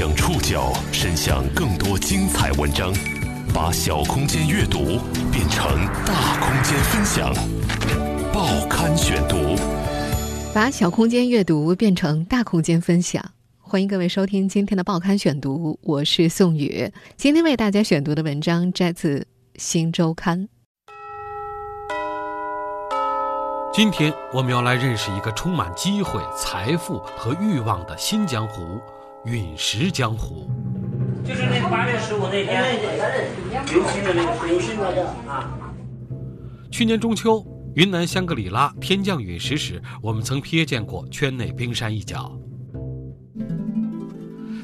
将触角伸向更多精彩文章，把小空间阅读变成大空间分享。报刊选读，把小空间阅读变成大空间分享。欢迎各位收听今天的报刊选读，我是宋宇。今天为大家选读的文章摘自《新周刊》。今天我们要来认识一个充满机会、财富和欲望的新江湖——陨石江湖。就是那个八月十五那天，流星的那个流星那个啊。去年中秋，云南香格里拉天降陨石时，我们曾瞥见过圈内冰山一角。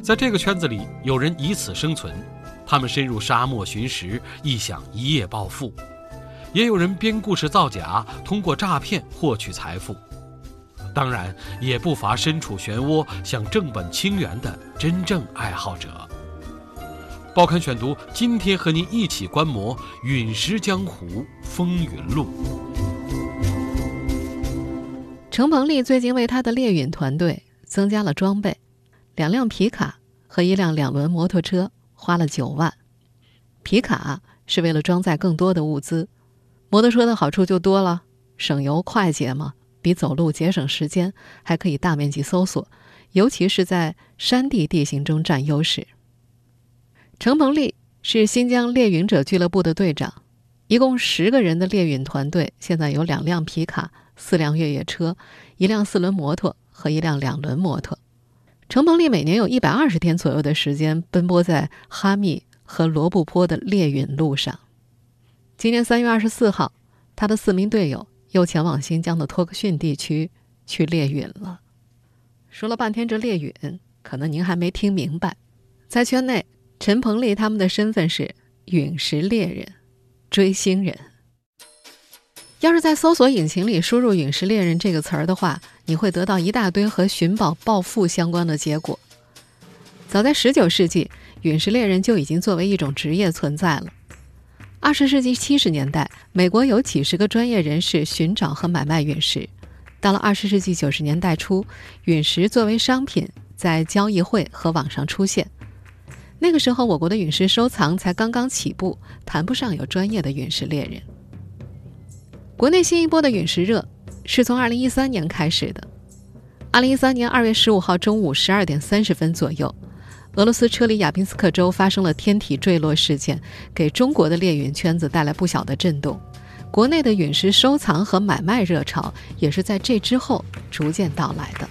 在这个圈子里，有人以此生存，他们深入沙漠寻石，意想一夜暴富。也有人编故事造假，通过诈骗获取财富。当然，也不乏身处漩涡想正本清源的真正爱好者。报刊选读，今天和您一起观摩《陨石江湖风云录》。程鹏丽最近为他的猎陨团队增加了装备，两辆皮卡和一辆两轮摩托车，花了九万。皮卡是为了装载更多的物资。摩托车的好处就多了，省油快捷嘛，比走路节省时间，还可以大面积搜索，尤其是在山地地形中占优势。程鹏丽是新疆猎云者俱乐部的队长，一共十个人的猎云团队，现在有两辆皮卡、四辆越野车、一辆四轮摩托和一辆两轮摩托。程鹏丽每年有一百二十天左右的时间奔波在哈密和罗布泊的猎云路上。今年三月二十四号，他的四名队友又前往新疆的托克逊地区去猎陨了。说了半天这猎陨，可能您还没听明白。在圈内，陈鹏丽他们的身份是陨石猎人、追星人。要是在搜索引擎里输入“陨石猎人”这个词儿的话，你会得到一大堆和寻宝暴富相关的结果。早在十九世纪，陨石猎人就已经作为一种职业存在了。二十世纪七十年代，美国有几十个专业人士寻找和买卖陨石。到了二十世纪九十年代初，陨石作为商品在交易会和网上出现。那个时候，我国的陨石收藏才刚刚起步，谈不上有专业的陨石猎人。国内新一波的陨石热是从二零一三年开始的。二零一三年二月十五号中午十二点三十分左右。俄罗斯车里亚宾斯克州发生了天体坠落事件，给中国的猎陨圈子带来不小的震动。国内的陨石收藏和买卖热潮也是在这之后逐渐到来的。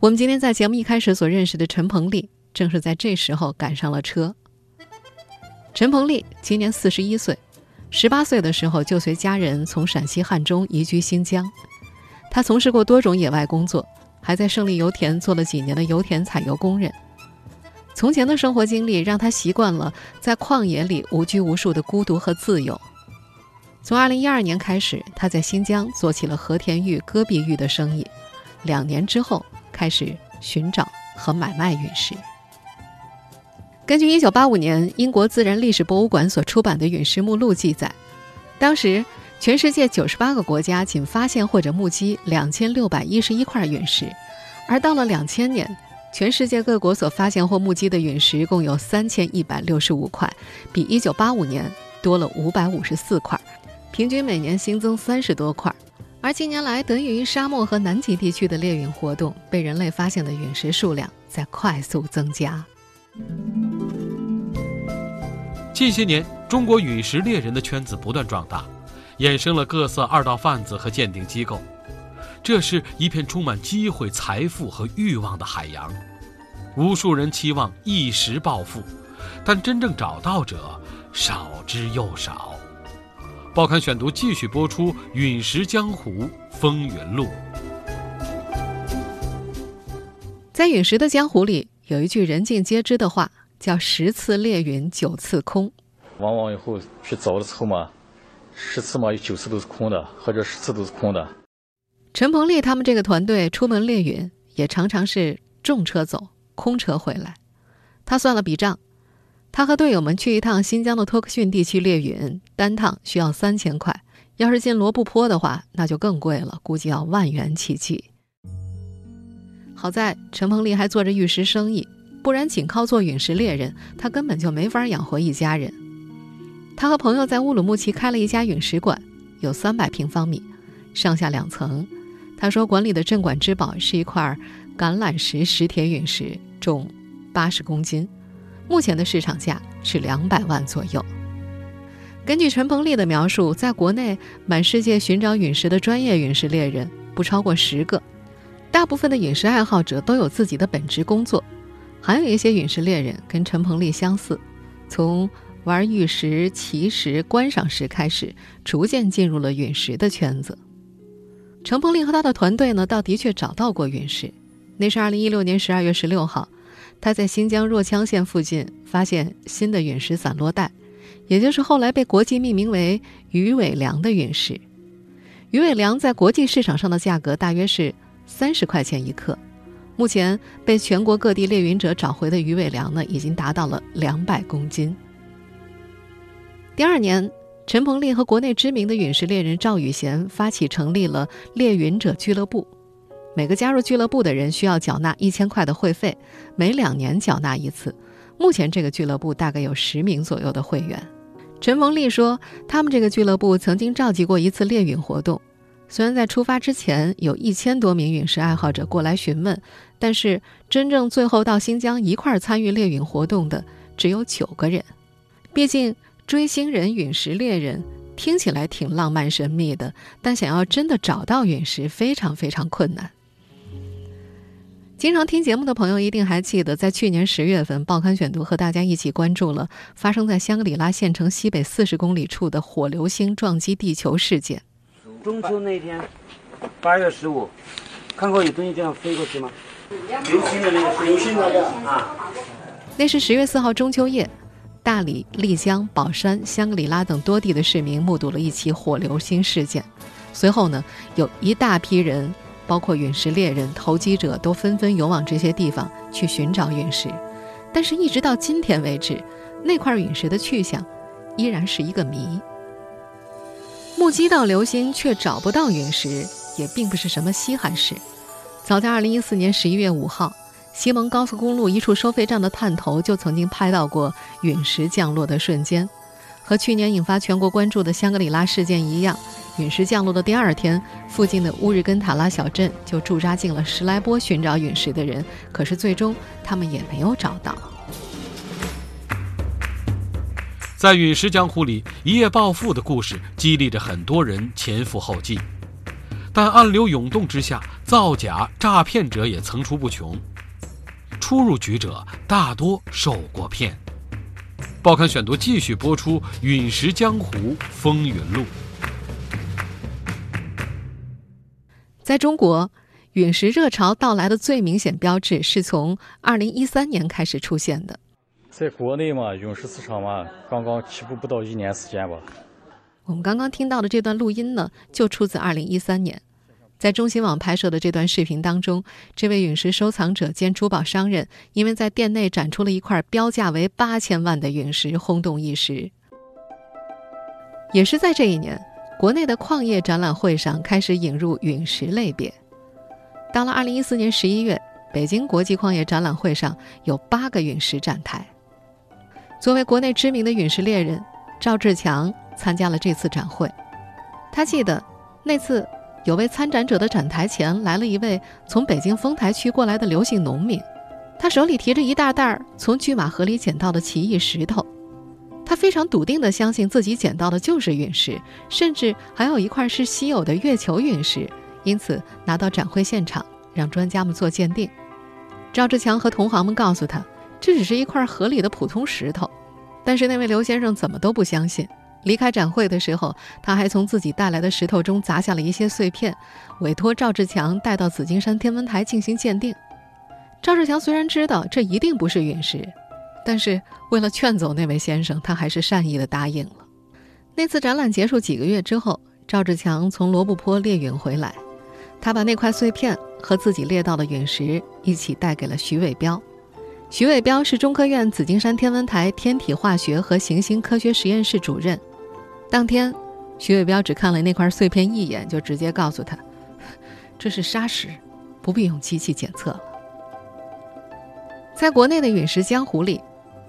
我们今天在节目一开始所认识的陈鹏丽，正是在这时候赶上了车。陈鹏丽今年四十一岁，十八岁的时候就随家人从陕西汉中移居新疆。他从事过多种野外工作。还在胜利油田做了几年的油田采油工人。从前的生活经历让他习惯了在旷野里无拘无束的孤独和自由。从2012年开始，他在新疆做起了和田玉、戈壁玉的生意。两年之后，开始寻找和买卖陨石。根据1985年英国自然历史博物馆所出版的陨石目录记载，当时。全世界九十八个国家仅发现或者目击两千六百一十一块陨石，而到了两千年，全世界各国所发现或目击的陨石共有三千一百六十五块，比一九八五年多了五百五十四块，平均每年新增三十多块。而近年来，得益于沙漠和南极地区的猎陨活动，被人类发现的陨石数量在快速增加。近些年，中国陨石猎人的圈子不断壮大。衍生了各色二道贩子和鉴定机构，这是一片充满机会、财富和欲望的海洋。无数人期望一时暴富，但真正找到者少之又少。报刊选读继续播出《陨石江湖风云录》。在陨石的江湖里，有一句人尽皆知的话，叫“十次猎陨，九次空”。往往以后去走的时候嘛。十次嘛，有九次都是空的，或者十次都是空的。陈鹏丽他们这个团队出门猎陨，也常常是重车走，空车回来。他算了笔账，他和队友们去一趟新疆的托克逊地区猎陨，单趟需要三千块。要是进罗布泊的话，那就更贵了，估计要万元起计。好在陈鹏丽还做着玉石生意，不然仅靠做陨石猎人，他根本就没法养活一家人。他和朋友在乌鲁木齐开了一家陨石馆，有三百平方米，上下两层。他说，馆里的镇馆之宝是一块橄榄石石铁陨石，重八十公斤，目前的市场价是两百万左右。根据陈鹏丽的描述，在国内满世界寻找陨石的专业陨石猎人不超过十个，大部分的陨石爱好者都有自己的本职工作，还有一些陨石猎人跟陈鹏丽相似，从玩玉石、奇石、观赏石开始，逐渐进入了陨石的圈子。程鹏丽和他的团队呢，倒的确找到过陨石，那是二零一六年十二月十六号，他在新疆若羌县附近发现新的陨石散落带。也就是后来被国际命名为鱼尾梁的陨石，鱼尾梁在国际市场上的价格大约是三十块钱一克。目前被全国各地猎陨者找回的鱼尾梁呢，已经达到了两百公斤。第二年，陈鹏丽和国内知名的陨石猎人赵宇贤发起成立了猎陨者俱乐部，每个加入俱乐部的人需要缴纳一千块的会费，每两年缴纳一次。目前这个俱乐部大概有十名左右的会员。陈鹏丽说：“他们这个俱乐部曾经召集过一次猎陨活动，虽然在出发之前有一千多名陨石爱好者过来询问，但是真正最后到新疆一块儿参与猎陨活动的只有九个人。毕竟追星人、陨石猎人听起来挺浪漫神秘的，但想要真的找到陨石，非常非常困难。”经常听节目的朋友一定还记得，在去年十月份，《报刊选读》和大家一起关注了发生在香格里拉县城西北四十公里处的火流星撞击地球事件。中秋那天，八月十五，看过有东西这样飞过去吗？流星的那个流星那个啊。那是十月四号中秋夜，大理、丽江、宝山、香格里拉等多地的市民目睹了一起火流星事件。随后呢，有一大批人。包括陨石猎人、投机者都纷纷涌往这些地方去寻找陨石，但是，一直到今天为止，那块陨石的去向依然是一个谜。目击到流星却找不到陨石，也并不是什么稀罕事。早在2014年11月5号，西蒙高速公路一处收费站的探头就曾经拍到过陨石降落的瞬间。和去年引发全国关注的香格里拉事件一样。陨石降落的第二天，附近的乌日根塔拉小镇就驻扎进了十来波寻找陨石的人，可是最终他们也没有找到。在陨石江湖里，一夜暴富的故事激励着很多人前赴后继，但暗流涌动之下，造假诈骗者也层出不穷。初入局者大多受过骗。报刊选读继续播出《陨石江湖风云录》。在中国，陨石热潮到来的最明显标志是从二零一三年开始出现的。在国内嘛，陨石市场嘛，刚刚起步不到一年时间吧。我们刚刚听到的这段录音呢，就出自二零一三年，在中新网拍摄的这段视频当中，这位陨石收藏者兼珠宝商人，因为在店内展出了一块标价为八千万的陨石，轰动一时。也是在这一年。国内的矿业展览会上开始引入陨石类别。到了二零一四年十一月，北京国际矿业展览会上有八个陨石展台。作为国内知名的陨石猎人，赵志强参加了这次展会。他记得那次有位参展者的展台前来了一位从北京丰台区过来的刘姓农民，他手里提着一大袋儿从拒马河里捡到的奇异石头。他非常笃定地相信自己捡到的就是陨石，甚至还有一块是稀有的月球陨石，因此拿到展会现场让专家们做鉴定。赵志强和同行们告诉他，这只是一块河里的普通石头，但是那位刘先生怎么都不相信。离开展会的时候，他还从自己带来的石头中砸下了一些碎片，委托赵志强带到紫金山天文台进行鉴定。赵志强虽然知道这一定不是陨石。但是为了劝走那位先生，他还是善意的答应了。那次展览结束几个月之后，赵志强从罗布泊猎陨回来，他把那块碎片和自己猎到的陨石一起带给了徐伟彪。徐伟彪是中科院紫金山天文台天体化学和行星科学实验室主任。当天，徐伟彪只看了那块碎片一眼，就直接告诉他：“这是砂石，不必用机器检测了。”在国内的陨石江湖里，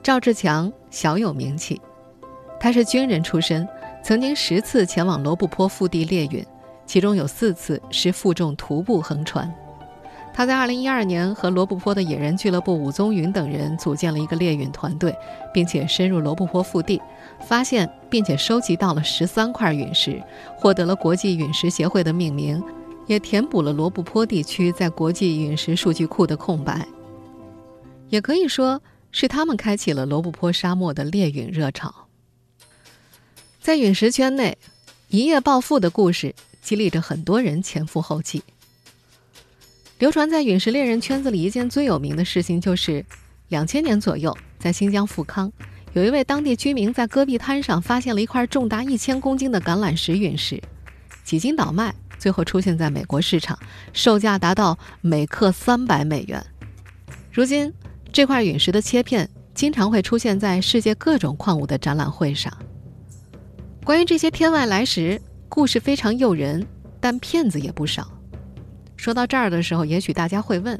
赵志强小有名气。他是军人出身，曾经十次前往罗布泊腹地猎陨，其中有四次是负重徒步横穿。他在2012年和罗布泊的野人俱乐部武宗云等人组建了一个猎陨团队，并且深入罗布泊腹地，发现并且收集到了十三块陨石，获得了国际陨石协会的命名，也填补了罗布泊地区在国际陨石数据库的空白。也可以说是他们开启了罗布泊沙漠的猎陨热潮。在陨石圈内，一夜暴富的故事激励着很多人前赴后继。流传在陨石猎人圈子里一件最有名的事情，就是两千年左右，在新疆富康，有一位当地居民在戈壁滩上发现了一块重达一千公斤的橄榄石陨石，几经倒卖，最后出现在美国市场，售价达到每克三百美元。如今，这块陨石的切片经常会出现在世界各种矿物的展览会上。关于这些天外来石，故事非常诱人，但骗子也不少。说到这儿的时候，也许大家会问：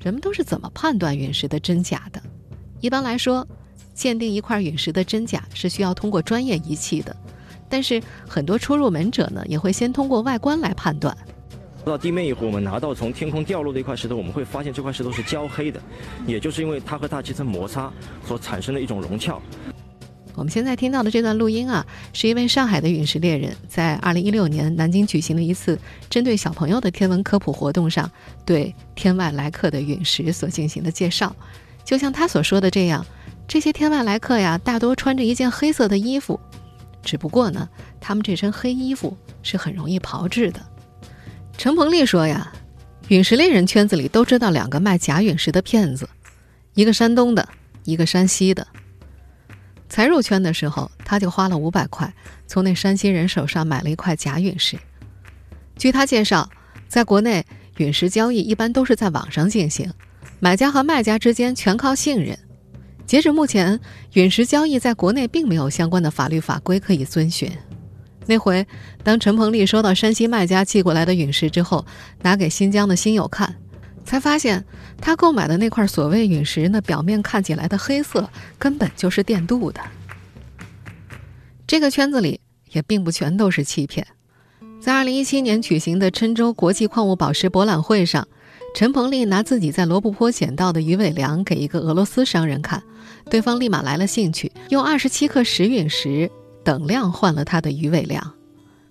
人们都是怎么判断陨石的真假的？一般来说，鉴定一块陨石的真假是需要通过专业仪器的，但是很多初入门者呢，也会先通过外观来判断。到地面以后，我们拿到从天空掉落的一块石头，我们会发现这块石头是焦黑的，也就是因为它和大气层摩擦所产生的一种融壳。我们现在听到的这段录音啊，是一位上海的陨石猎人，在二零一六年南京举行的一次针对小朋友的天文科普活动上，对天外来客的陨石所进行的介绍。就像他所说的这样，这些天外来客呀，大多穿着一件黑色的衣服，只不过呢，他们这身黑衣服是很容易炮制的。陈鹏丽说呀，陨石猎人圈子里都知道两个卖假陨石的骗子，一个山东的，一个山西的。才入圈的时候，他就花了五百块，从那山西人手上买了一块假陨石。据他介绍，在国内陨石交易一般都是在网上进行，买家和卖家之间全靠信任。截止目前，陨石交易在国内并没有相关的法律法规可以遵循。那回，当陈鹏丽收到山西卖家寄过来的陨石之后，拿给新疆的新友看。才发现，他购买的那块所谓陨石，那表面看起来的黑色，根本就是电镀的。这个圈子里也并不全都是欺骗。在2017年举行的郴州国际矿物宝石博览会上，陈鹏丽拿自己在罗布泊捡到的鱼尾梁给一个俄罗斯商人看，对方立马来了兴趣，用27克石陨石等量换了他的鱼尾梁。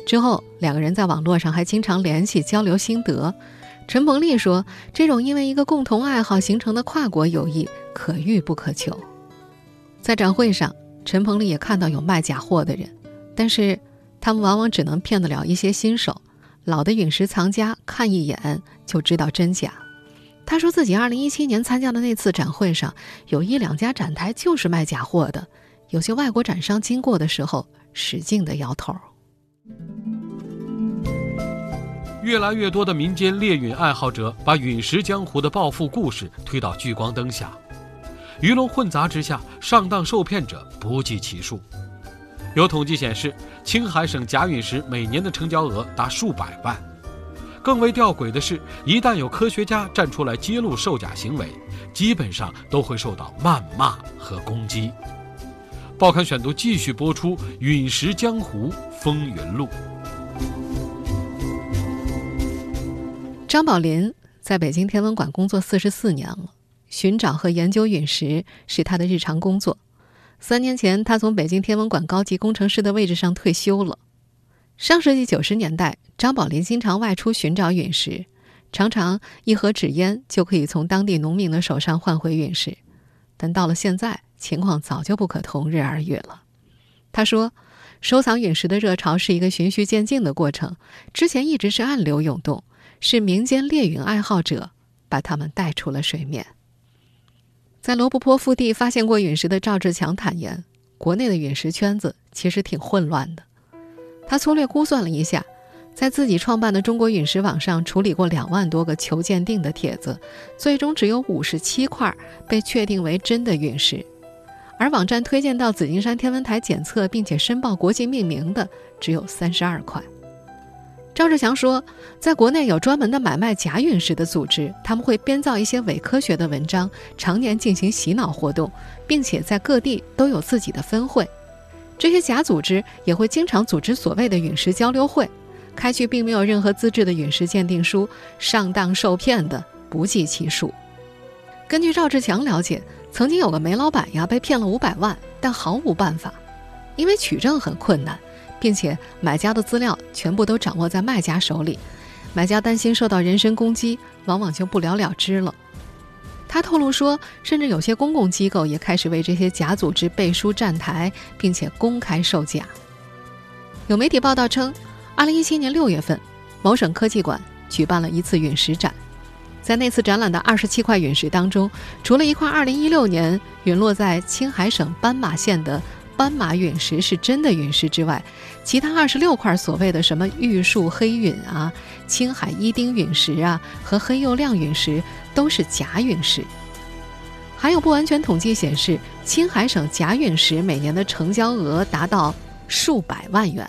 之后，两个人在网络上还经常联系交流心得。陈鹏丽说：“这种因为一个共同爱好形成的跨国友谊，可遇不可求。”在展会上，陈鹏丽也看到有卖假货的人，但是他们往往只能骗得了一些新手。老的陨石藏家看一眼就知道真假。他说自己2017年参加的那次展会上，有一两家展台就是卖假货的，有些外国展商经过的时候使劲地摇头。越来越多的民间猎陨爱好者把陨石江湖的暴富故事推到聚光灯下，鱼龙混杂之下，上当受骗者不计其数。有统计显示，青海省假陨石每年的成交额达数百万。更为吊诡的是，一旦有科学家站出来揭露售假行为，基本上都会受到谩骂和攻击。报刊选读继续播出《陨石江湖风云录》。张宝林在北京天文馆工作四十四年了，寻找和研究陨石是他的日常工作。三年前，他从北京天文馆高级工程师的位置上退休了。上世纪九十年代，张宝林经常外出寻找陨石，常常一盒纸烟就可以从当地农民的手上换回陨石。但到了现在，情况早就不可同日而语了。他说：“收藏陨石的热潮是一个循序渐进的过程，之前一直是暗流涌动。”是民间猎陨爱好者把他们带出了水面。在罗布泊腹地发现过陨石的赵志强坦言，国内的陨石圈子其实挺混乱的。他粗略估算了一下，在自己创办的中国陨石网上处理过两万多个求鉴定的帖子，最终只有五十七块被确定为真的陨石，而网站推荐到紫金山天文台检测并且申报国际命名的只有三十二块。赵志强说，在国内有专门的买卖假陨石的组织，他们会编造一些伪科学的文章，常年进行洗脑活动，并且在各地都有自己的分会。这些假组织也会经常组织所谓的陨石交流会，开具并没有任何资质的陨石鉴定书，上当受骗的不计其数。根据赵志强了解，曾经有个煤老板呀被骗了五百万，但毫无办法，因为取证很困难。并且买家的资料全部都掌握在卖家手里，买家担心受到人身攻击，往往就不了了之了。他透露说，甚至有些公共机构也开始为这些假组织背书站台，并且公开售假。有媒体报道称，二零一七年六月份，某省科技馆举办了一次陨石展，在那次展览的二十七块陨石当中，除了一块二零一六年陨落在青海省斑马县的。斑马陨石是真的陨石之外，其他二十六块所谓的什么玉树黑陨啊、青海伊丁陨石啊和黑釉亮陨石都是假陨石。还有不完全统计显示，青海省假陨石每年的成交额达到数百万元。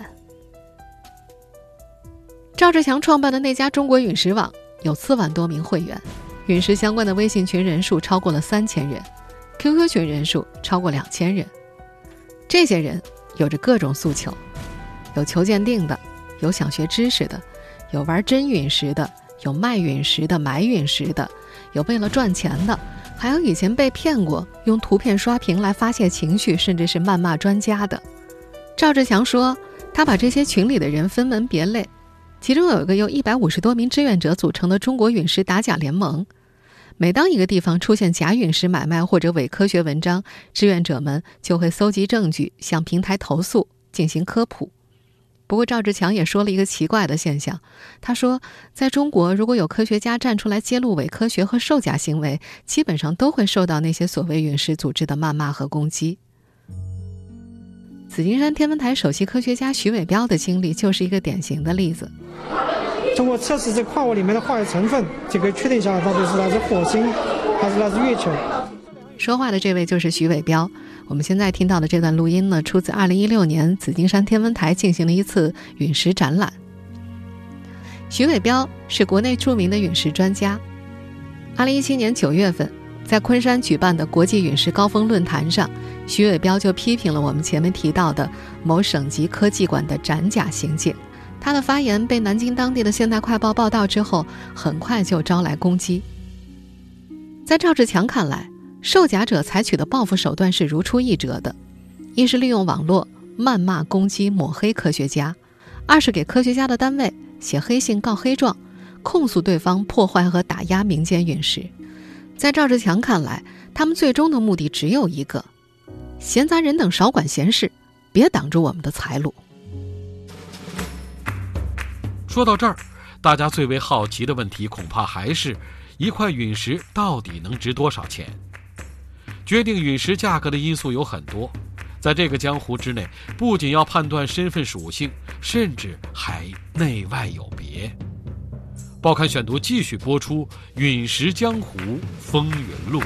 赵志强创办的那家中国陨石网有四万多名会员，陨石相关的微信群人数超过了三千人，QQ 群人数超过两千人。这些人有着各种诉求，有求鉴定的，有想学知识的，有玩真陨石的，有卖陨石的、买陨石的，有为了赚钱的，还有以前被骗过，用图片刷屏来发泄情绪，甚至是谩骂专家的。赵志强说，他把这些群里的人分门别类，其中有一个由一百五十多名志愿者组成的中国陨石打假联盟。每当一个地方出现假陨石买卖或者伪科学文章，志愿者们就会搜集证据，向平台投诉，进行科普。不过，赵志强也说了一个奇怪的现象。他说，在中国，如果有科学家站出来揭露伪科学和售假行为，基本上都会受到那些所谓陨石组织的谩骂和攻击。紫金山天文台首席科学家徐伟彪的经历就是一个典型的例子。通过测试这矿物里面的化学成分，就可以确定下来到底是来自火星还是来自月球。说话的这位就是徐伟彪。我们现在听到的这段录音呢，出自2016年紫金山天文台进行的一次陨石展览。徐伟彪是国内著名的陨石专家。2017年9月份，在昆山举办的国际陨石高峰论坛上，徐伟彪就批评了我们前面提到的某省级科技馆的展假行径。他的发言被南京当地的《现代快报》报道之后，很快就招来攻击。在赵志强看来，售假者采取的报复手段是如出一辙的：一是利用网络谩骂、攻击、抹黑科学家；二是给科学家的单位写黑信、告黑状，控诉对方破坏和打压民间陨石。在赵志强看来，他们最终的目的只有一个：闲杂人等少管闲事，别挡住我们的财路。说到这儿，大家最为好奇的问题恐怕还是：一块陨石到底能值多少钱？决定陨石价格的因素有很多，在这个江湖之内，不仅要判断身份属性，甚至还内外有别。报刊选读继续播出《陨石江湖风云录》。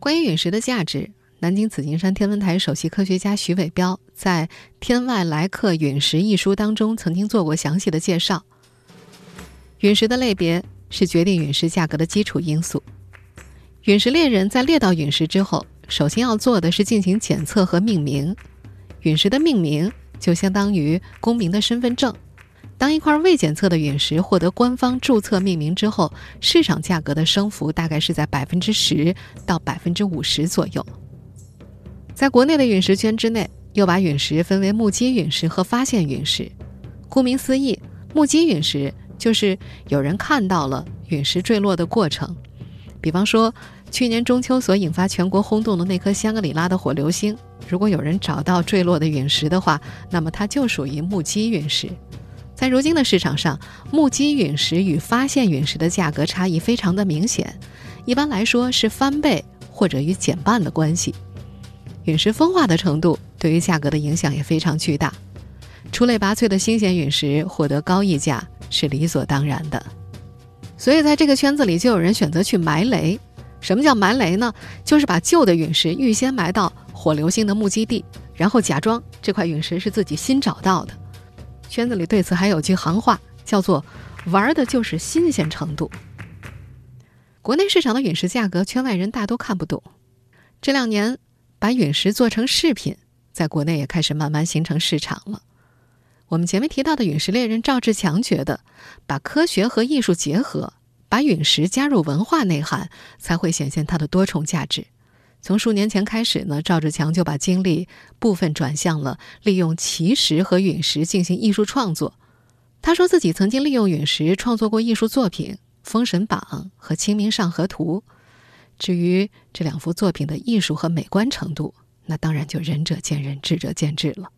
关于陨石的价值。南京紫金山天文台首席科学家徐伟彪在《天外来客陨石》一书当中曾经做过详细的介绍。陨石的类别是决定陨石价格的基础因素。陨石猎人在猎到陨石之后，首先要做的是进行检测和命名。陨石的命名就相当于公民的身份证。当一块未检测的陨石获得官方注册命名之后，市场价格的升幅大概是在百分之十到百分之五十左右。在国内的陨石圈之内，又把陨石分为目击陨石和发现陨石。顾名思义，目击陨石就是有人看到了陨石坠落的过程。比方说，去年中秋所引发全国轰动的那颗香格里拉的火流星，如果有人找到坠落的陨石的话，那么它就属于目击陨石。在如今的市场上，目击陨石与发现陨石的价格差异非常的明显，一般来说是翻倍或者与减半的关系。陨石风化的程度对于价格的影响也非常巨大，出类拔萃的新鲜陨石获得高溢价是理所当然的。所以在这个圈子里，就有人选择去埋雷。什么叫埋雷呢？就是把旧的陨石预先埋到火流星的目击地，然后假装这块陨石是自己新找到的。圈子里对此还有句行话，叫做“玩的就是新鲜程度”。国内市场的陨石价格，圈外人大多看不懂。这两年，把陨石做成饰品，在国内也开始慢慢形成市场了。我们前面提到的陨石猎人赵志强觉得，把科学和艺术结合，把陨石加入文化内涵，才会显现它的多重价值。从数年前开始呢，赵志强就把精力部分转向了利用奇石和陨石进行艺术创作。他说自己曾经利用陨石创作过艺术作品《封神榜》和《清明上河图》。至于这两幅作品的艺术和美观程度，那当然就仁者见仁，智者见智了。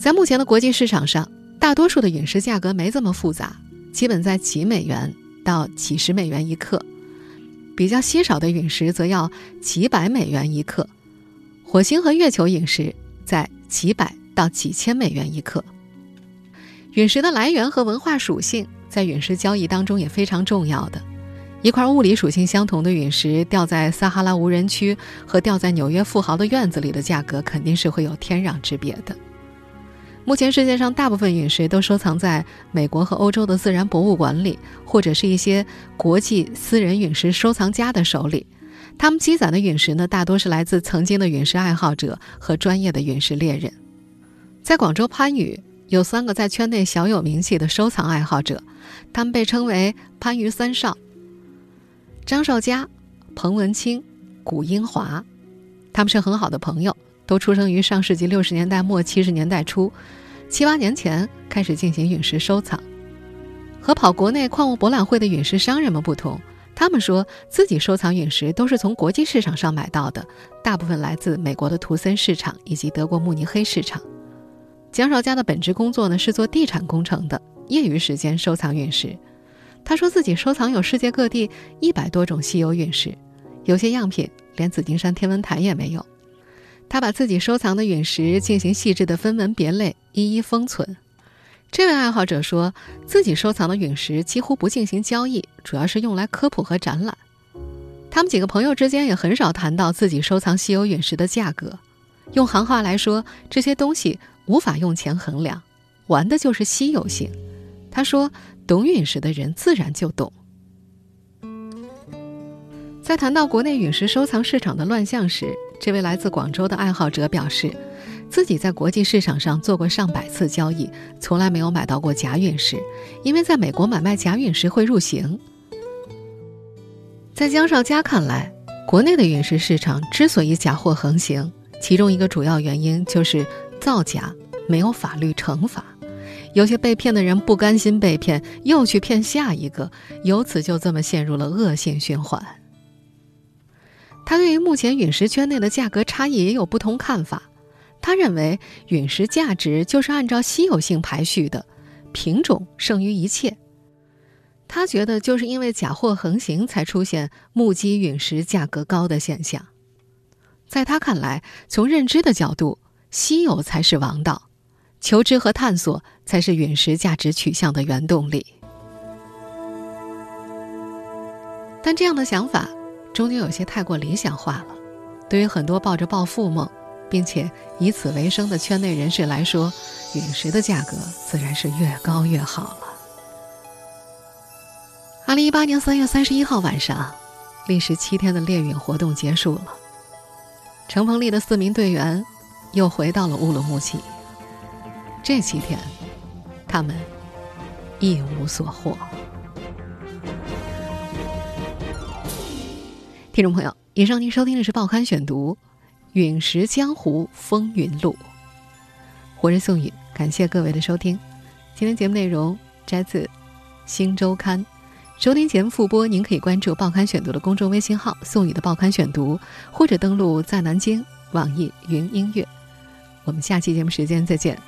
在目前的国际市场上，大多数的陨石价格没这么复杂，基本在几美元到几十美元一克。比较稀少的陨石则要几百美元一克，火星和月球陨石在几百到几千美元一克。陨石的来源和文化属性在陨石交易当中也非常重要的。一块物理属性相同的陨石掉在撒哈拉无人区和掉在纽约富豪的院子里的价格肯定是会有天壤之别的。目前世界上大部分陨石都收藏在美国和欧洲的自然博物馆里，或者是一些国际私人陨石收藏家的手里。他们积攒的陨石呢，大多是来自曾经的陨石爱好者和专业的陨石猎人。在广州番禺，有三个在圈内小有名气的收藏爱好者，他们被称为“番禺三少”：张少佳、彭文清、古英华。他们是很好的朋友。都出生于上世纪六十年代末七十年代初，七八年前开始进行陨石收藏。和跑国内矿物博览会的陨石商人们不同，他们说自己收藏陨石都是从国际市场上买到的，大部分来自美国的图森市场以及德国慕尼黑市场。江少佳的本职工作呢是做地产工程的，业余时间收藏陨石。他说自己收藏有世界各地一百多种稀有陨石，有些样品连紫金山天文台也没有。他把自己收藏的陨石进行细致的分门别类，一一封存。这位爱好者说自己收藏的陨石几乎不进行交易，主要是用来科普和展览。他们几个朋友之间也很少谈到自己收藏稀有陨石的价格。用行话来说，这些东西无法用钱衡量，玩的就是稀有性。他说，懂陨石的人自然就懂。在谈到国内陨石收藏市场的乱象时，这位来自广州的爱好者表示，自己在国际市场上做过上百次交易，从来没有买到过假陨石，因为在美国买卖假陨石会入刑。在江少佳看来，国内的陨石市场之所以假货横行，其中一个主要原因就是造假没有法律惩罚，有些被骗的人不甘心被骗，又去骗下一个，由此就这么陷入了恶性循环。他对于目前陨石圈内的价格差异也有不同看法。他认为陨石价值就是按照稀有性排序的，品种胜于一切。他觉得就是因为假货横行，才出现目击陨石价格高的现象。在他看来，从认知的角度，稀有才是王道，求知和探索才是陨石价值取向的原动力。但这样的想法。终究有些太过理想化了。对于很多抱着暴富梦，并且以此为生的圈内人士来说，陨石的价格自然是越高越好了。二零一八年三月三十一号晚上，历时七天的猎陨活动结束了。乘风力的四名队员又回到了乌鲁木齐。这七天，他们一无所获。听众朋友，以上您收听的是《报刊选读》，《陨石江湖风云录》，活人宋宇，感谢各位的收听。今天节目内容摘自《新周刊》，收听节目复播，您可以关注《报刊选读》的公众微信号“宋宇的报刊选读”，或者登录在南京网易云音乐。我们下期节目时间再见。